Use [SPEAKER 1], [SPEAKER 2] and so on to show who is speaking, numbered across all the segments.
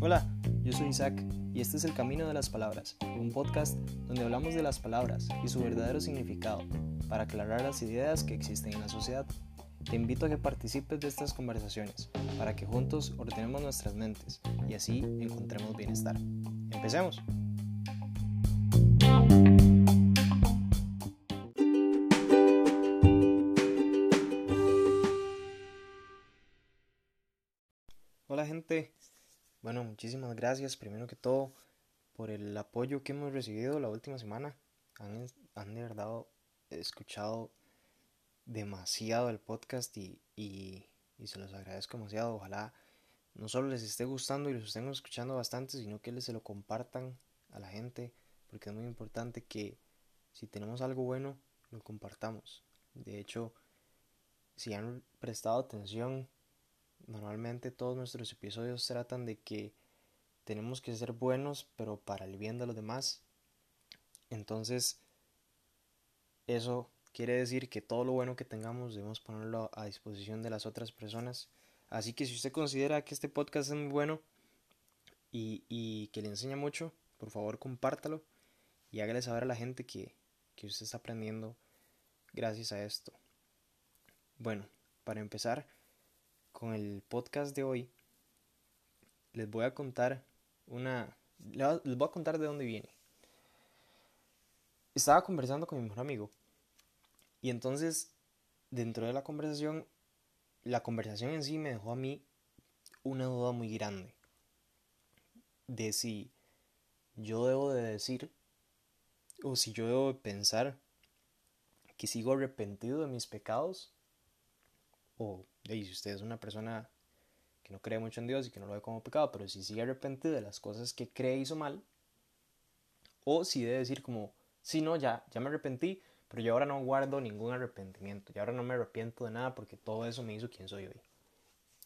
[SPEAKER 1] Hola, yo soy Isaac y este es El Camino de las Palabras, un podcast donde hablamos de las palabras y su verdadero significado para aclarar las ideas que existen en la sociedad. Te invito a que participes de estas conversaciones para que juntos ordenemos nuestras mentes y así encontremos bienestar. Empecemos. Bueno, muchísimas gracias primero que todo por el apoyo que hemos recibido la última semana. Han, han de verdad escuchado demasiado el podcast y, y, se los agradezco demasiado. Ojalá no solo les esté gustando y los estén escuchando bastante, sino que les se lo compartan a la gente, porque es muy importante que si tenemos algo bueno, lo compartamos. De hecho, si han prestado atención, normalmente todos nuestros episodios tratan de que tenemos que ser buenos, pero para el bien de los demás. Entonces, eso quiere decir que todo lo bueno que tengamos debemos ponerlo a disposición de las otras personas. Así que si usted considera que este podcast es muy bueno y, y que le enseña mucho, por favor compártalo y hágale saber a la gente que, que usted está aprendiendo gracias a esto. Bueno, para empezar con el podcast de hoy, les voy a contar una... Les voy a contar de dónde viene. Estaba conversando con mi mejor amigo y entonces dentro de la conversación, la conversación en sí me dejó a mí una duda muy grande de si yo debo de decir o si yo debo de pensar que sigo arrepentido de mis pecados o si usted es una persona que no cree mucho en Dios y que no lo ve como pecado, pero si sigue arrepentido de las cosas que cree hizo mal, o si debe decir como, si no, ya, ya me arrepentí, pero yo ahora no guardo ningún arrepentimiento, y ahora no me arrepiento de nada porque todo eso me hizo quien soy hoy.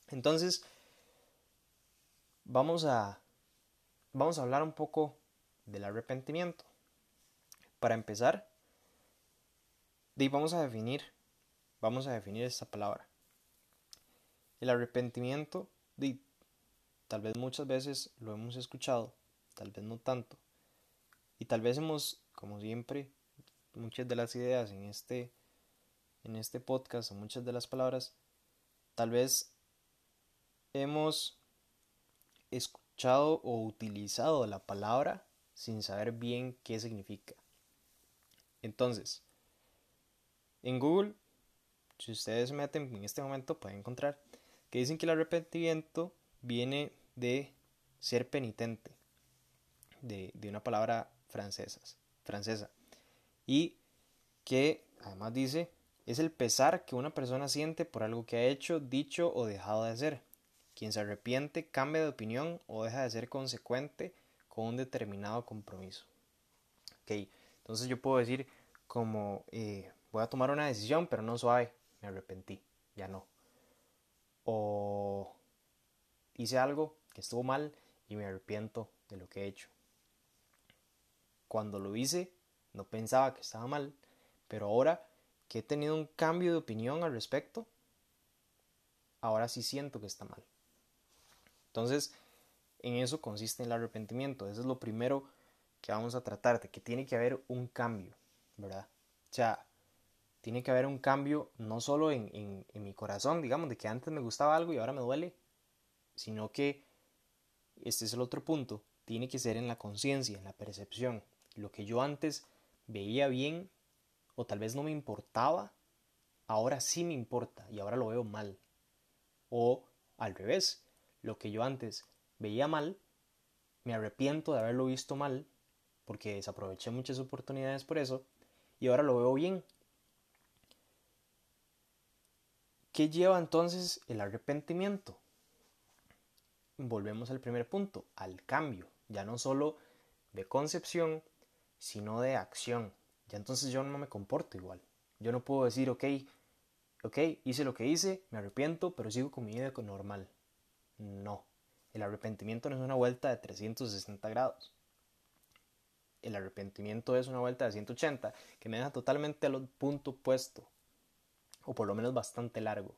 [SPEAKER 1] Entonces, vamos a, vamos a hablar un poco del arrepentimiento. Para empezar, vamos a definir, vamos a definir esta palabra. El arrepentimiento, tal vez muchas veces lo hemos escuchado, tal vez no tanto. Y tal vez hemos, como siempre, muchas de las ideas en este, en este podcast o muchas de las palabras, tal vez hemos escuchado o utilizado la palabra sin saber bien qué significa. Entonces, en Google, si ustedes meten en este momento, pueden encontrar que dicen que el arrepentimiento viene de ser penitente, de, una palabra francesa, francesa, y que además dice es el pesar que una persona siente por algo que ha hecho, dicho o dejado de hacer. Quien se arrepiente cambia de opinión o deja de ser consecuente con un determinado compromiso. Ok, entonces yo puedo decir como eh, voy a tomar una decisión, pero no suave, me arrepentí, ya no o hice algo que estuvo mal y me arrepiento de lo que he hecho. Cuando lo hice no pensaba que estaba mal, pero ahora que he tenido un cambio de opinión al respecto, ahora sí siento que está mal. Entonces, en eso consiste el arrepentimiento. Eso es lo primero que vamos a tratar, de que tiene que haber un cambio, ¿verdad? O sea, tiene que haber un cambio no solo en, mi corazón, digamos, de que antes me gustaba algo y ahora me duele, sino que, este es el otro punto, tiene que ser en la conciencia, en la percepción. Lo que yo antes veía bien o tal vez no me importaba, ahora sí me importa y ahora lo veo mal. O al revés, lo que yo antes veía mal, me arrepiento de haberlo visto mal, porque desaproveché muchas oportunidades por eso, y ahora lo veo bien ¿Qué lleva entonces el arrepentimiento? Volvemos al primer punto, al cambio, ya no solo de concepción, sino de acción. Ya entonces yo no me comporto igual. Yo no puedo decir, ok, ok, hice lo que hice, me arrepiento, pero sigo con mi vida normal. No, el arrepentimiento no es una vuelta de 360 grados. El arrepentimiento es una vuelta de 180 que me deja totalmente al punto opuesto o por lo menos bastante largo.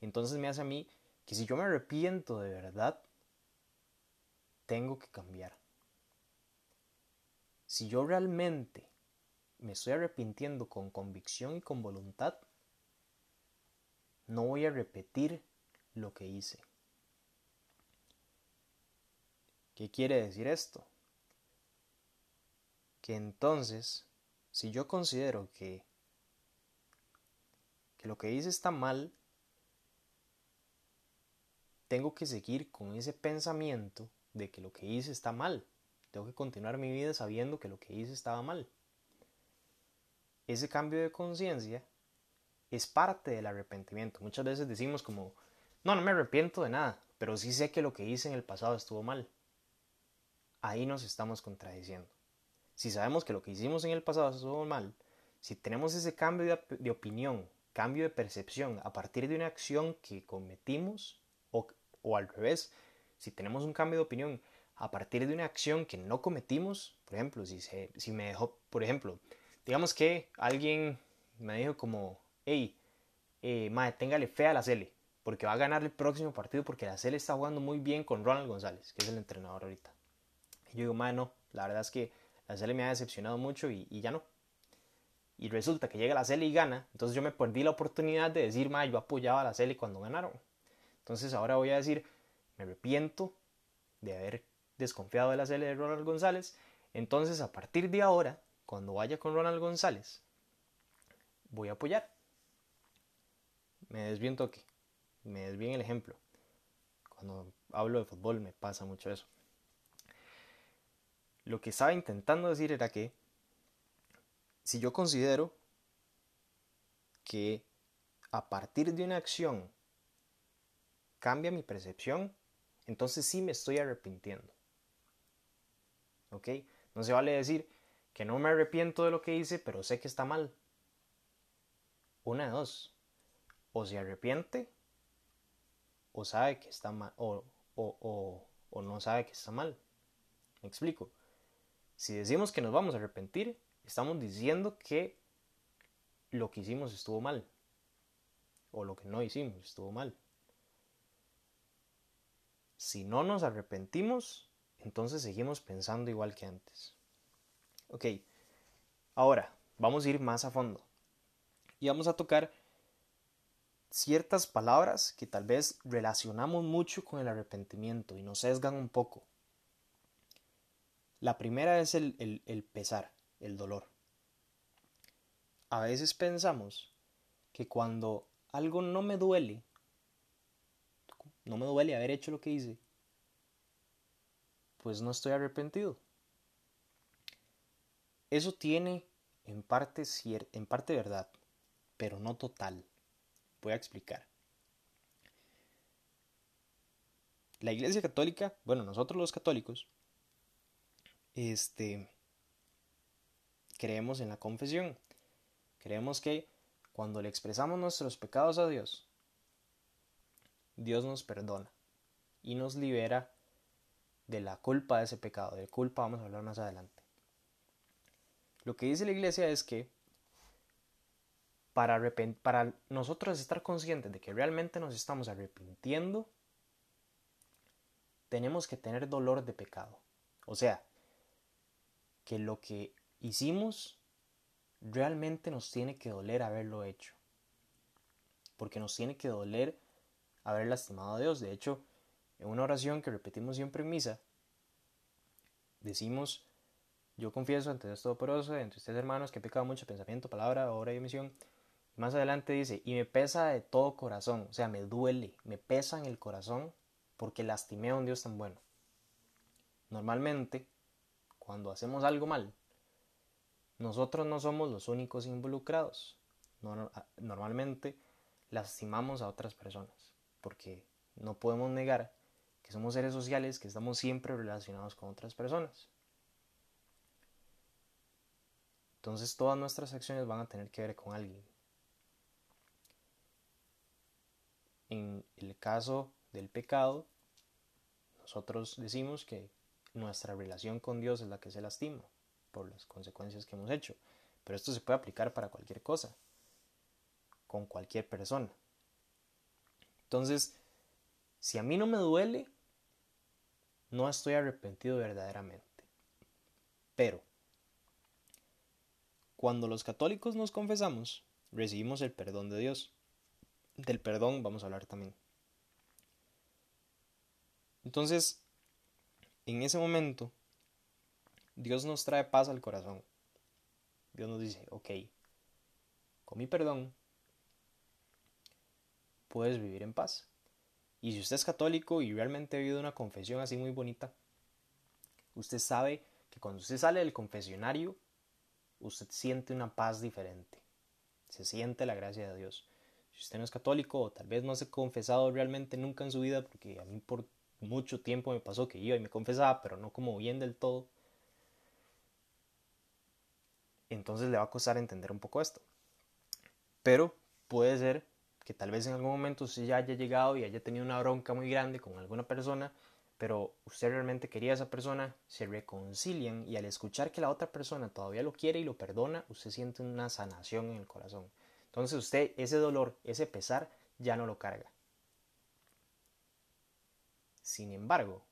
[SPEAKER 1] Entonces me hace a mí que si yo me arrepiento de verdad, tengo que cambiar. Si yo realmente me estoy arrepintiendo con convicción y con voluntad, no voy a repetir lo que hice. ¿Qué quiere decir esto? Que entonces, si yo considero que, que lo que hice está mal, tengo que seguir con ese pensamiento de que lo que hice está mal. Tengo que continuar mi vida sabiendo que lo que hice estaba mal. Ese cambio de conciencia es parte del arrepentimiento. Muchas veces decimos como, no, no me arrepiento de nada, pero sí sé que lo que hice en el pasado estuvo mal. Ahí nos estamos contradiciendo. Si sabemos que lo que hicimos en el pasado estuvo mal, si tenemos ese cambio de, opinión, cambio de percepción a partir de una acción que cometimos, o, o al revés, si tenemos un cambio de opinión a partir de una acción que no cometimos, por ejemplo, si, se, si me dejó, por ejemplo, digamos que alguien me dijo como, hey, eh, madre, téngale fe a la Cele, porque va a ganar el próximo partido porque la Cele está jugando muy bien con Ronald González, que es el entrenador ahorita. Y yo digo, madre, no, la verdad es que la Cele me ha decepcionado mucho y, ya no. Y resulta que llega la Cele y gana, entonces yo me perdí la oportunidad de decir, yo apoyaba a la Cele cuando ganaron. Entonces ahora voy a decir, me arrepiento de haber desconfiado de la Cele de Ronald González. Entonces a partir de ahora, cuando vaya con Ronald González, voy a apoyar me desvío un toque, me desvío el ejemplo. Cuando hablo de fútbol me pasa mucho eso. Lo que estaba intentando decir era que si yo considero que a partir de una acción cambia mi percepción, entonces sí me estoy arrepintiendo. ¿Ok? No se vale decir que no me arrepiento de lo que hice, pero sé que está mal. Una de dos o se arrepiente o sabe que está mal o, o, no sabe que está mal. Me explico. Si decimos que nos vamos a arrepentir, estamos diciendo que lo que hicimos estuvo mal. O lo que no hicimos estuvo mal. Si no nos arrepentimos, entonces seguimos pensando igual que antes. Ok, ahora vamos a ir más a fondo. Y vamos a tocar ciertas palabras que tal vez relacionamos mucho con el arrepentimiento y nos sesgan un poco. La primera es el, el, pesar, el dolor. A veces pensamos que cuando algo no me duele, no me duele haber hecho lo que hice, pues no estoy arrepentido. Eso tiene en parte, en parte verdad, pero no total. Voy a explicar. La Iglesia Católica, bueno, nosotros los católicos, este, creemos en la confesión. Creemos que cuando le expresamos nuestros pecados a Dios, Dios nos perdona y nos libera de la culpa de ese pecado. De culpa vamos a hablar más adelante. Lo que dice la iglesia es que para, nosotros estar conscientes de que realmente nos estamos arrepintiendo, tenemos que tener dolor de pecado. O sea, que lo que hicimos realmente nos tiene que doler haberlo hecho. Porque nos tiene que doler haber lastimado a Dios. De hecho, en una oración que repetimos siempre en misa, decimos, yo confieso ante Dios Todopoderoso, entre ustedes hermanos, que he pecado mucho pensamiento, palabra, obra y omisión, más adelante dice, y me pesa de todo corazón, o sea, me duele, me pesa en el corazón porque lastimé a un Dios tan bueno. Normalmente, cuando hacemos algo mal, nosotros no somos los únicos involucrados. Normalmente lastimamos a otras personas, porque no podemos negar que somos seres sociales, que estamos siempre relacionados con otras personas. Entonces todas nuestras acciones van a tener que ver con alguien. En el caso del pecado, nosotros decimos que nuestra relación con Dios es la que se lastima por las consecuencias que hemos hecho. Pero esto se puede aplicar para cualquier cosa, con cualquier persona. Entonces, Si a mí no me duele, no estoy arrepentido verdaderamente. Pero, cuando los católicos nos confesamos, recibimos el perdón de Dios. Del perdón vamos a hablar también. Entonces, en ese momento, Dios nos trae paz al corazón. Dios nos dice, ok, con mi perdón, puedes vivir en paz. Y si usted es católico y realmente ha vivido una confesión así muy bonita, usted sabe que cuando usted sale del confesionario, usted siente una paz diferente. Se siente la gracia de Dios. Si usted no es católico o tal vez no se ha confesado realmente nunca en su vida, porque a mí por mucho tiempo me pasó que iba y me confesaba, pero no como bien del todo, entonces le va a costar entender un poco esto. Pero puede ser que tal vez en algún momento usted ya haya llegado y haya tenido una bronca muy grande con alguna persona, pero usted realmente quería a esa persona, se reconcilian y al escuchar que la otra persona todavía lo quiere y lo perdona, usted siente una sanación en el corazón. Entonces usted ese dolor, ese pesar, ya no lo carga. Sin embargo,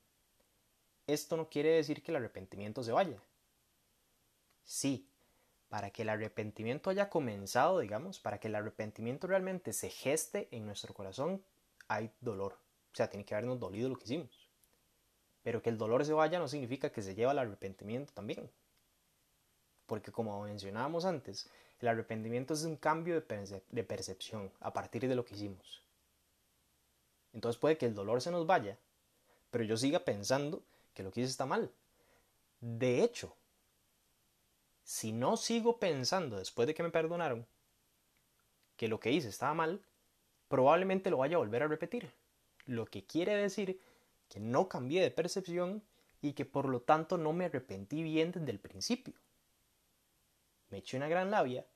[SPEAKER 1] esto no quiere decir que el arrepentimiento se vaya. Sí, para que el arrepentimiento haya comenzado, digamos, para que el arrepentimiento realmente se geste en nuestro corazón, hay dolor. O sea, tiene que habernos dolido lo que hicimos. Pero que el dolor se vaya no significa que se lleva al arrepentimiento también. Porque como mencionábamos antes, el arrepentimiento es un cambio de, de percepción a partir de lo que hicimos. Entonces puede que el dolor se nos vaya, pero yo siga pensando que lo que hice está mal. De hecho, si no sigo pensando después de que me perdonaron que lo que hice estaba mal, probablemente lo vaya a volver a repetir. Lo que quiere decir que no cambié de percepción y que por lo tanto no me arrepentí bien desde el principio. Me eché una gran labia,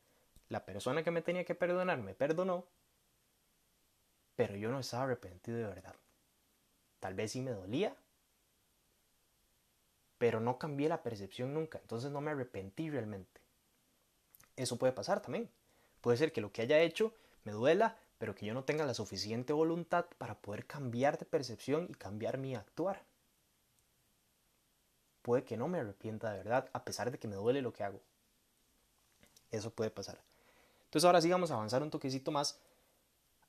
[SPEAKER 1] la persona que me tenía que perdonar me perdonó, pero yo no estaba arrepentido de verdad. Tal vez sí me dolía, pero no cambié la percepción nunca, entonces no me arrepentí realmente. Eso puede pasar también. Puede ser que lo que haya hecho me duela, pero que yo no tenga la suficiente voluntad para poder cambiar de percepción y cambiar mi actuar. Puede que no me arrepienta de verdad, a pesar de que me duele lo que hago. Eso puede pasar. Entonces ahora sí vamos a avanzar un toquecito más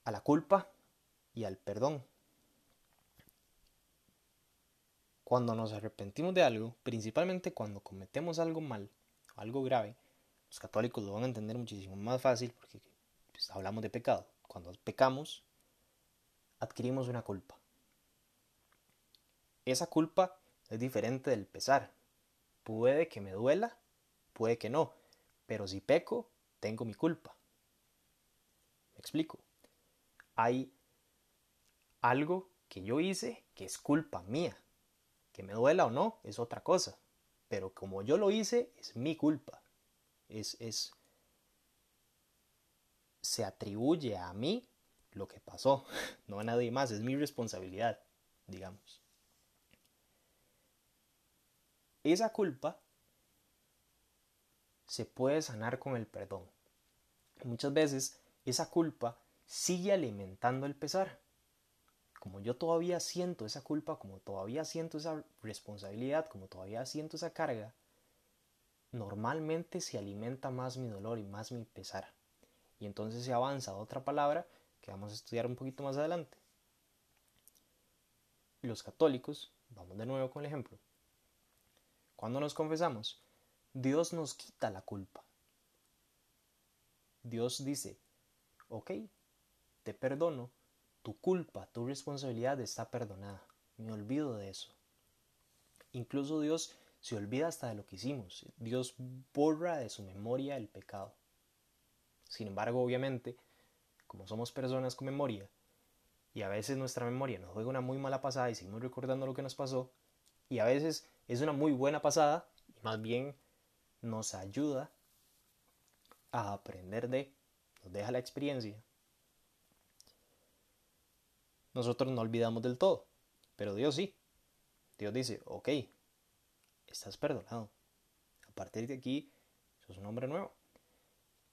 [SPEAKER 1] a la culpa y al perdón. Cuando nos arrepentimos de algo, principalmente cuando cometemos algo mal, algo grave, los católicos lo van a entender muchísimo más fácil porque pues, hablamos de pecado. Cuando pecamos, adquirimos una culpa. Esa culpa es diferente del pesar. Puede que me duela, puede que no, pero si peco, tengo mi culpa. Me explico. Hay algo que yo hice que es culpa mía. Que me duela o no es otra cosa. Pero como yo lo hice, es mi culpa. Es, es, se atribuye a mí lo que pasó, no a nadie más, es mi responsabilidad, digamos. Esa culpa se puede sanar con el perdón. Muchas veces esa culpa sigue alimentando el pesar como yo todavía siento esa culpa, como todavía siento esa responsabilidad, como todavía siento esa carga, normalmente se alimenta más mi dolor y más mi pesar. Y entonces se avanza a otra palabra que vamos a estudiar un poquito más adelante. Los católicos, vamos de nuevo con el ejemplo. Cuando nos confesamos, Dios nos quita la culpa. Dios dice, ok, te perdono tu culpa, tu responsabilidad está perdonada. Me olvido de eso. Incluso Dios se olvida hasta de lo que hicimos. Dios borra de su memoria el pecado. Sin embargo, obviamente, como somos personas con memoria, y a veces nuestra memoria nos juega una muy mala pasada y seguimos recordando lo que nos pasó, y a veces es una muy buena pasada, y más bien nos ayuda a aprender de, nos deja la experiencia nosotros no olvidamos del todo, pero Dios sí. Dios dice, ok, estás perdonado. A partir de aquí, sos un hombre nuevo.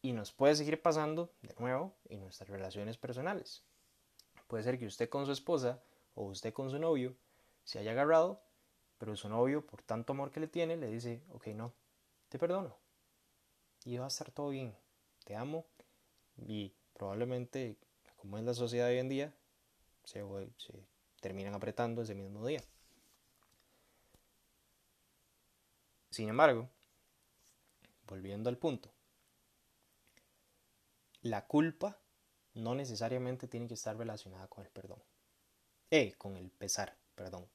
[SPEAKER 1] Y nos puede seguir pasando de nuevo en nuestras relaciones personales. Puede ser que usted con su esposa o usted con su novio se haya agarrado, pero su novio, por tanto amor que le tiene, le dice, ok, no, te perdono. Y va a estar todo bien. Te amo. Y probablemente, como es la sociedad hoy en día, se, terminan apretando ese mismo día. Sin embargo, volviendo al punto, la culpa no necesariamente tiene que estar relacionada con el perdón. Eh, con el pesar, perdón.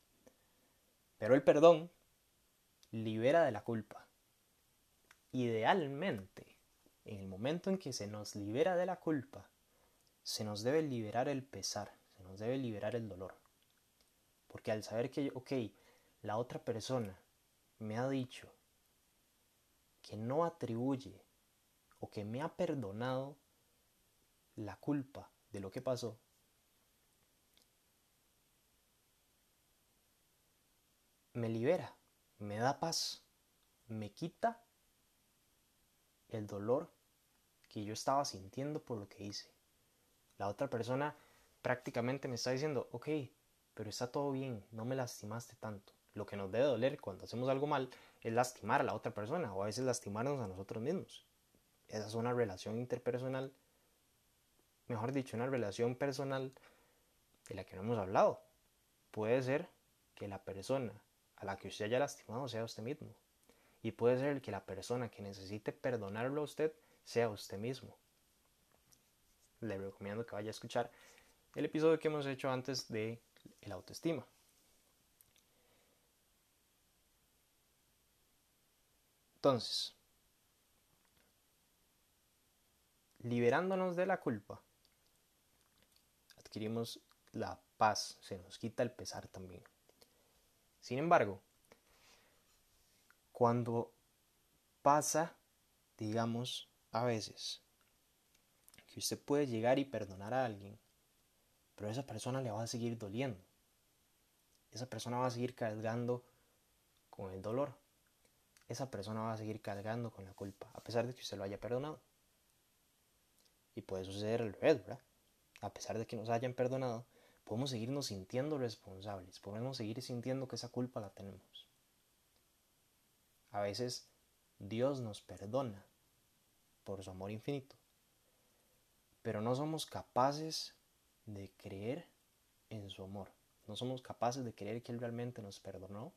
[SPEAKER 1] Pero el perdón libera de la culpa. Idealmente, en el momento en que se nos libera de la culpa, se nos debe liberar el pesar, debe liberar el dolor. Porque al saber que, ok, la otra persona me ha dicho que no atribuye o que me ha perdonado la culpa de lo que pasó, me libera, me da paz, me quita el dolor que yo estaba sintiendo por lo que hice. La otra persona prácticamente me está diciendo, ok, pero está todo bien, no me lastimaste tanto. Lo que nos debe doler cuando hacemos algo mal es lastimar a la otra persona o a veces lastimarnos a nosotros mismos. Esa es una relación interpersonal, mejor dicho, una relación personal de la que no hemos hablado. Puede ser que la persona a la que usted haya lastimado sea usted mismo. Y puede ser que la persona que necesite perdonarlo a usted sea usted mismo. Le recomiendo que vaya a escuchar el episodio que hemos hecho antes de el autoestima. Entonces, liberándonos de la culpa, adquirimos la paz, se nos quita el pesar también. Sin embargo, cuando pasa, digamos, a veces, que usted puede llegar y perdonar a alguien, pero esa persona le va a seguir doliendo. Esa persona va a seguir cargando con el dolor. Esa persona va a seguir cargando con la culpa, a pesar de que usted lo haya perdonado. Y puede suceder al revés, ¿verdad? A pesar de que nos hayan perdonado, podemos seguirnos sintiendo responsables, podemos seguir sintiendo que esa culpa la tenemos. A veces Dios nos perdona por su amor infinito, pero no somos capaces de creer en su amor, no somos capaces de creer que Él realmente nos perdonó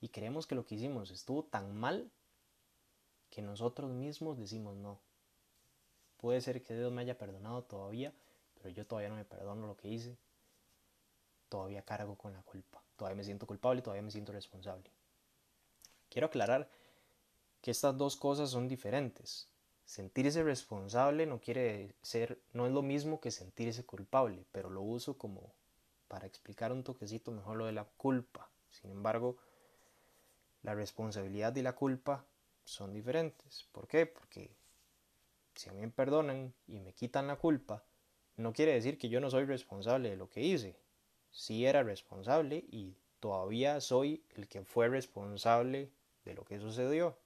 [SPEAKER 1] y creemos que lo que hicimos estuvo tan mal que nosotros mismos decimos no. Puede ser que Dios me haya perdonado todavía, pero yo todavía no me perdono lo que hice, todavía cargo con la culpa, todavía me siento culpable, todavía me siento responsable. Quiero aclarar que estas dos cosas son diferentes. Sentirse responsable no quiere ser, no es lo mismo que sentirse culpable, pero lo uso como para explicar un toquecito mejor lo de la culpa. Sin embargo, la responsabilidad y la culpa son diferentes. ¿Por qué? Porque si a mí me perdonan y me quitan la culpa, no quiere decir que yo no soy responsable de lo que hice. Sí era responsable y todavía soy el que fue responsable de lo que sucedió.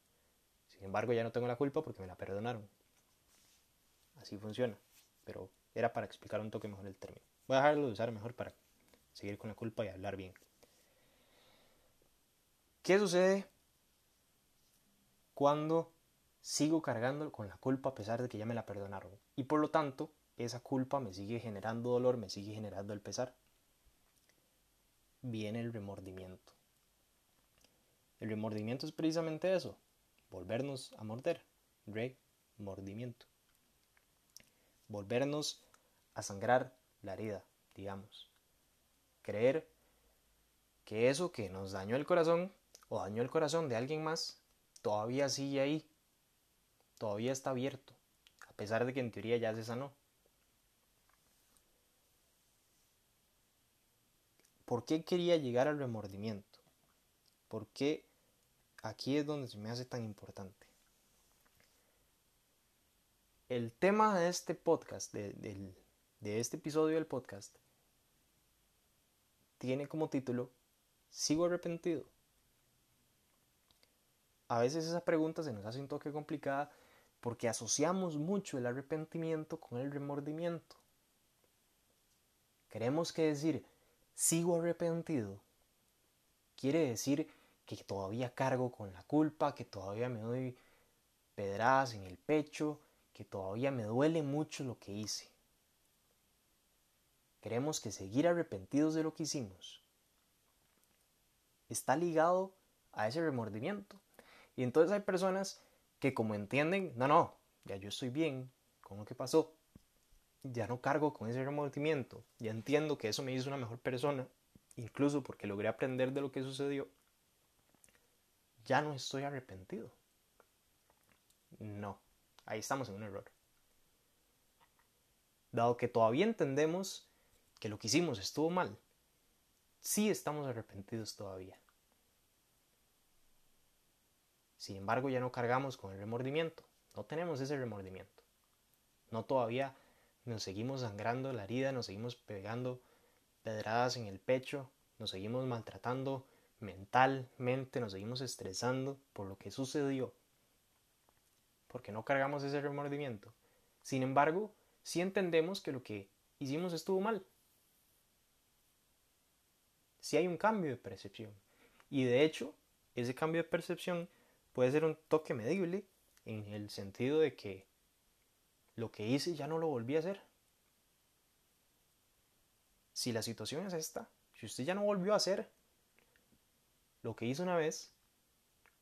[SPEAKER 1] Sin embargo, ya no tengo la culpa porque me la perdonaron. Así funciona. Pero era para explicar un toque mejor el término. Voy a dejarlo de usar mejor para seguir con la culpa y hablar bien. ¿Qué sucede cuando sigo cargando con la culpa a pesar de que ya me la perdonaron? Y por lo tanto, esa culpa me sigue generando dolor, me sigue generando el pesar. Viene el remordimiento. El remordimiento es precisamente eso, volvernos a morder, remordimiento. Volvernos a sangrar la herida, digamos. Creer que eso que nos dañó el corazón o dañó el corazón de alguien más, todavía sigue ahí, todavía está abierto, a pesar de que en teoría ya se sanó. ¿Por qué quería llegar al remordimiento? ¿Por qué aquí es donde se me hace tan importante? El tema de este podcast, de, de este episodio del podcast, tiene como título ¿Sigo arrepentido? A veces esa pregunta se nos hace un toque complicada porque asociamos mucho el arrepentimiento con el remordimiento. Queremos que decir sigo arrepentido, quiere decir que todavía cargo con la culpa, que todavía me doy pedradas en el pecho, que todavía me duele mucho lo que hice. Queremos que seguir arrepentidos de lo que hicimos está ligado a ese remordimiento. Y entonces hay personas que como entienden, no, no, ya yo estoy bien con lo que pasó, ya no cargo con ese remordimiento, ya entiendo que eso me hizo una mejor persona, incluso porque logré aprender de lo que sucedió, ya no estoy arrepentido. No, ahí estamos en un error. Dado que todavía entendemos que lo que hicimos estuvo mal, sí estamos arrepentidos todavía. Sin embargo, ya no cargamos con el remordimiento, no tenemos ese remordimiento. No todavía nos seguimos sangrando la herida, nos seguimos pegando pedradas en el pecho, nos seguimos maltratando mentalmente, nos seguimos estresando por lo que sucedió, porque no cargamos ese remordimiento. Sin embargo, sí entendemos que lo que hicimos estuvo mal. Sí hay un cambio de percepción. Y de hecho, ese cambio de percepción puede ser un toque medible en el sentido de que lo que hice ya no lo volví a hacer. Si la situación es esta, si usted ya no volvió a hacer lo que hizo una vez,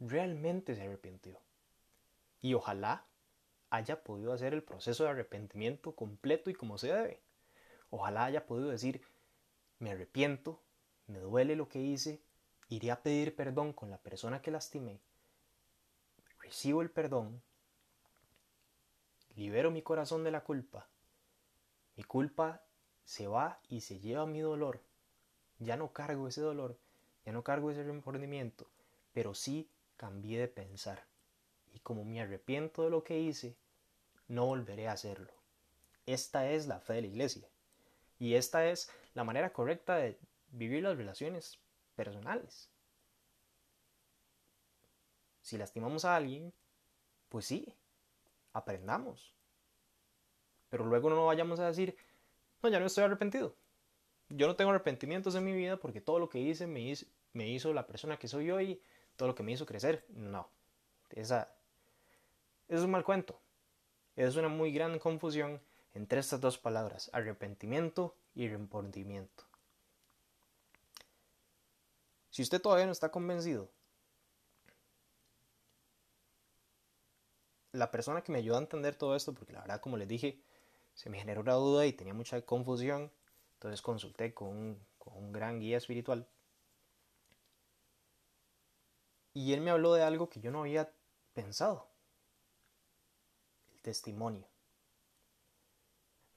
[SPEAKER 1] realmente se arrepintió. Y ojalá haya podido hacer el proceso de arrepentimiento completo y como se debe. Ojalá haya podido decir, me arrepiento, me duele lo que hice, iré a pedir perdón con la persona que lastimé, recibo el perdón libero mi corazón de la culpa. Mi culpa se va y se lleva mi dolor. Ya no cargo ese dolor, ya no cargo ese remordimiento, pero sí cambié de pensar. Y como me arrepiento de lo que hice, no volveré a hacerlo. Esta es la fe de la iglesia. Y esta es la manera correcta de vivir las relaciones personales. Si lastimamos a alguien, pues sí, aprendamos. Pero luego no vayamos a decir, no, ya no estoy arrepentido. Yo no tengo arrepentimientos en mi vida porque todo lo que hice me hizo, me hizo la persona que soy hoy, todo lo que me hizo crecer. No, esa, es un mal cuento. Es una muy gran confusión entre estas dos palabras, arrepentimiento y remordimiento. Si usted todavía no está convencido la persona que me ayudó a entender todo esto, porque la verdad, como les dije, se me generó una duda y tenía mucha confusión, entonces consulté con con un gran guía espiritual. Y él me habló de algo que yo no había pensado, el testimonio.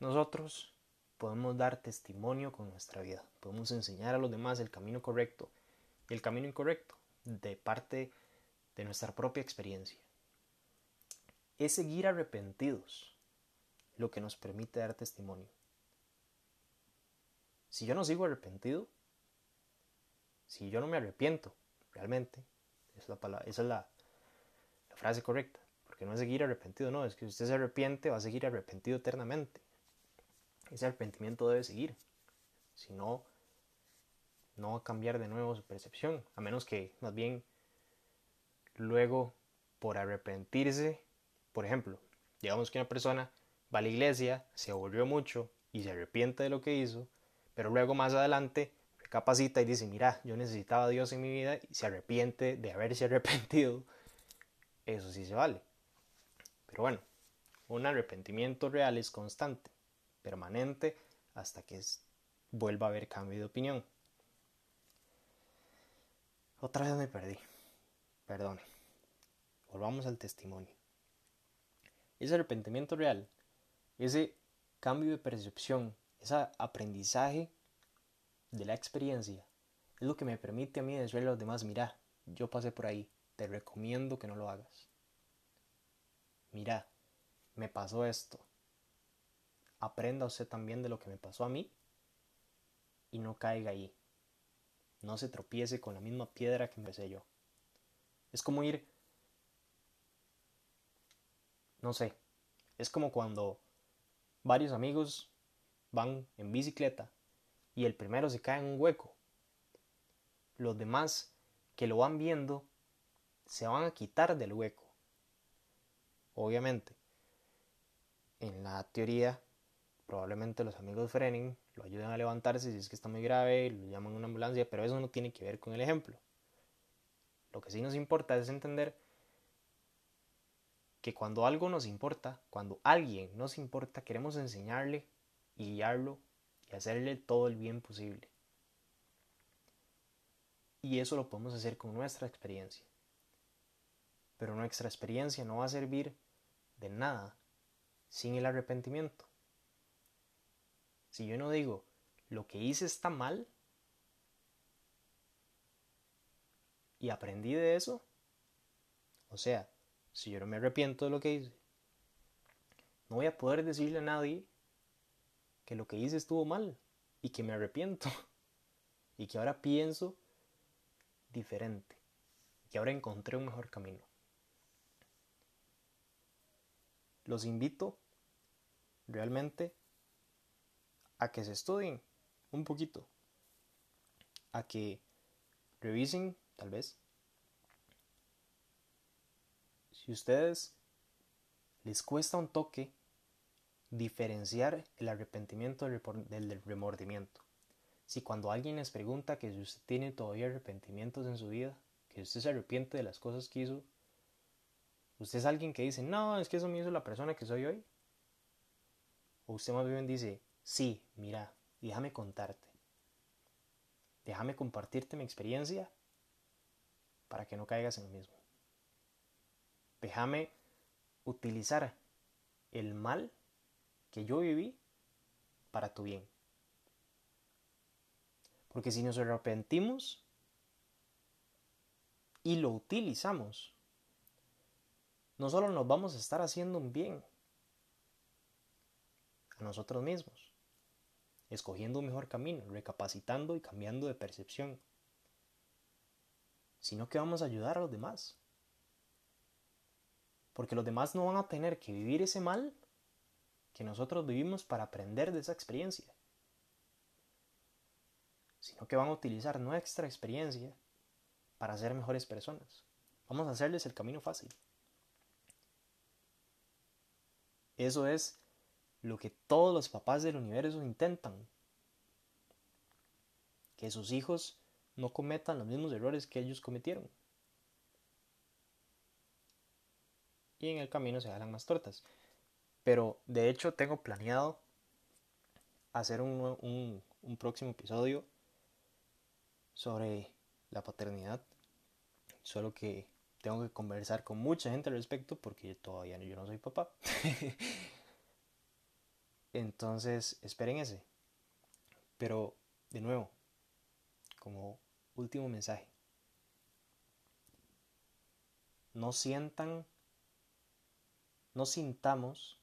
[SPEAKER 1] Nosotros podemos dar testimonio con nuestra vida, podemos enseñar a los demás el camino correcto y el camino incorrecto de parte de nuestra propia experiencia es seguir arrepentidos lo que nos permite dar testimonio. Si yo no sigo arrepentido, si yo no me arrepiento realmente, esa es la, frase correcta, porque no es seguir arrepentido, no, es que si usted se arrepiente va a seguir arrepentido eternamente. Ese arrepentimiento debe seguir, si no, no va a cambiar de nuevo su percepción, a menos que más bien luego por arrepentirse por ejemplo, digamos que una persona va a la iglesia, se aburrió mucho y se arrepiente de lo que hizo, pero luego más adelante recapacita y dice, mira, yo necesitaba a Dios en mi vida y se arrepiente de haberse arrepentido, eso sí se vale. Pero bueno, un arrepentimiento real es constante, permanente, hasta que vuelva a haber cambio de opinión. Otra vez me perdí. Perdone. Volvamos al testimonio ese arrepentimiento real, ese cambio de percepción, ese aprendizaje de la experiencia, es lo que me permite a mí decirle a los demás, mira, yo pasé por ahí, te recomiendo que no lo hagas. Mira, me pasó esto. Aprenda usted también de lo que me pasó a mí y no caiga ahí. No se tropiece con la misma piedra que empecé yo. Es como ir no sé, es como cuando varios amigos van en bicicleta y el primero se cae en un hueco, los demás que lo van viendo se van a quitar del hueco. Obviamente, en la teoría, probablemente los amigos frenen, lo ayuden a levantarse si es que está muy grave, y lo llaman a una ambulancia, pero eso no tiene que ver con el ejemplo. Lo que sí nos importa es entender que cuando algo nos importa, cuando alguien nos importa, queremos enseñarle y guiarlo y hacerle todo el bien posible. Y eso lo podemos hacer con nuestra experiencia. Pero nuestra experiencia no va a servir de nada sin el arrepentimiento. Si yo no digo, lo que hice está mal, y aprendí de eso, o sea, si yo no me arrepiento de lo que hice, no voy a poder decirle a nadie que lo que hice estuvo mal y que me arrepiento y que ahora pienso diferente, que ahora encontré un mejor camino. Los invito realmente a que se estudien un poquito, a que revisen tal vez si ustedes les cuesta un toque diferenciar el arrepentimiento del remordimiento. Si cuando alguien les pregunta que si usted tiene todavía arrepentimientos en su vida, que usted se arrepiente de las cosas que hizo, usted es alguien que dice, no, es que eso me hizo la persona que soy hoy. O usted más bien dice, sí, mira, déjame contarte. Déjame compartirte mi experiencia para que no caigas en lo mismo. Déjame utilizar el mal que yo viví para tu bien. Porque si nos arrepentimos y lo utilizamos, no solo nos vamos a estar haciendo un bien a nosotros mismos, escogiendo un mejor camino, recapacitando y cambiando de percepción, sino que vamos a ayudar a los demás. Porque los demás no van a tener que vivir ese mal que nosotros vivimos para aprender de esa experiencia, sino que van a utilizar nuestra experiencia para ser mejores personas. Vamos a hacerles el camino fácil. Eso es lo que todos los papás del universo intentan. Que sus hijos no cometan los mismos errores que ellos cometieron. Y en el camino se hagan más tortas. Pero de hecho tengo planeado hacer un, un, próximo episodio sobre la paternidad. Solo que tengo que conversar con mucha gente al respecto porque todavía yo no soy papá. Entonces, esperen ese. Pero, de nuevo, como último mensaje, no sientan, no sintamos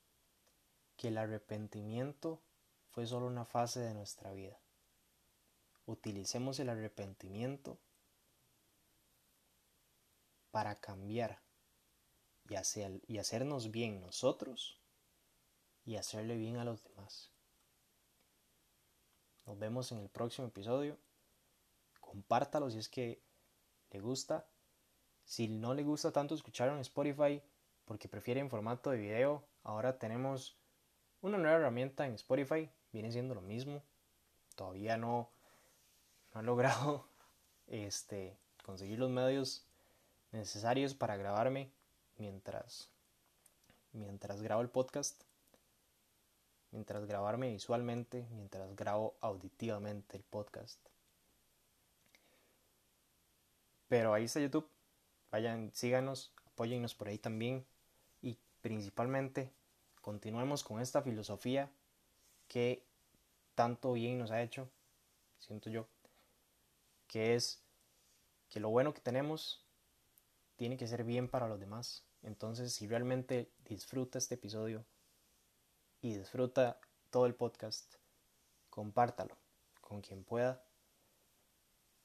[SPEAKER 1] que el arrepentimiento fue solo una fase de nuestra vida. Utilicemos el arrepentimiento para cambiar y, hacer, y hacernos bien nosotros y hacerle bien a los demás. Nos vemos en el próximo episodio. Compártalo si es que le gusta. Si no le gusta tanto escuchar en Spotify porque prefiere en formato de video, ahora tenemos una nueva herramienta en Spotify viene siendo lo mismo. Todavía no, no logrado este, conseguir los medios necesarios para grabarme mientras, mientras grabo el podcast. Mientras grabarme visualmente, mientras grabo auditivamente el podcast. Pero ahí está YouTube. Vayan, síganos, apóyennos por ahí también. Y principalmente continuemos con esta filosofía que tanto bien nos ha hecho, siento yo, que es que lo bueno que tenemos tiene que ser bien para los demás. Entonces, si realmente disfruta este episodio y disfruta todo el podcast, compártalo con quien pueda.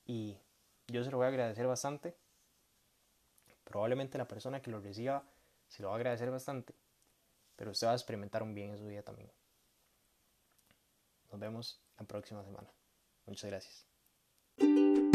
[SPEAKER 1] Y yo se lo voy a agradecer bastante. Probablemente la persona que lo reciba se lo va a agradecer bastante pero usted va a experimentar un bien en su vida también. Nos vemos la próxima semana. Muchas gracias.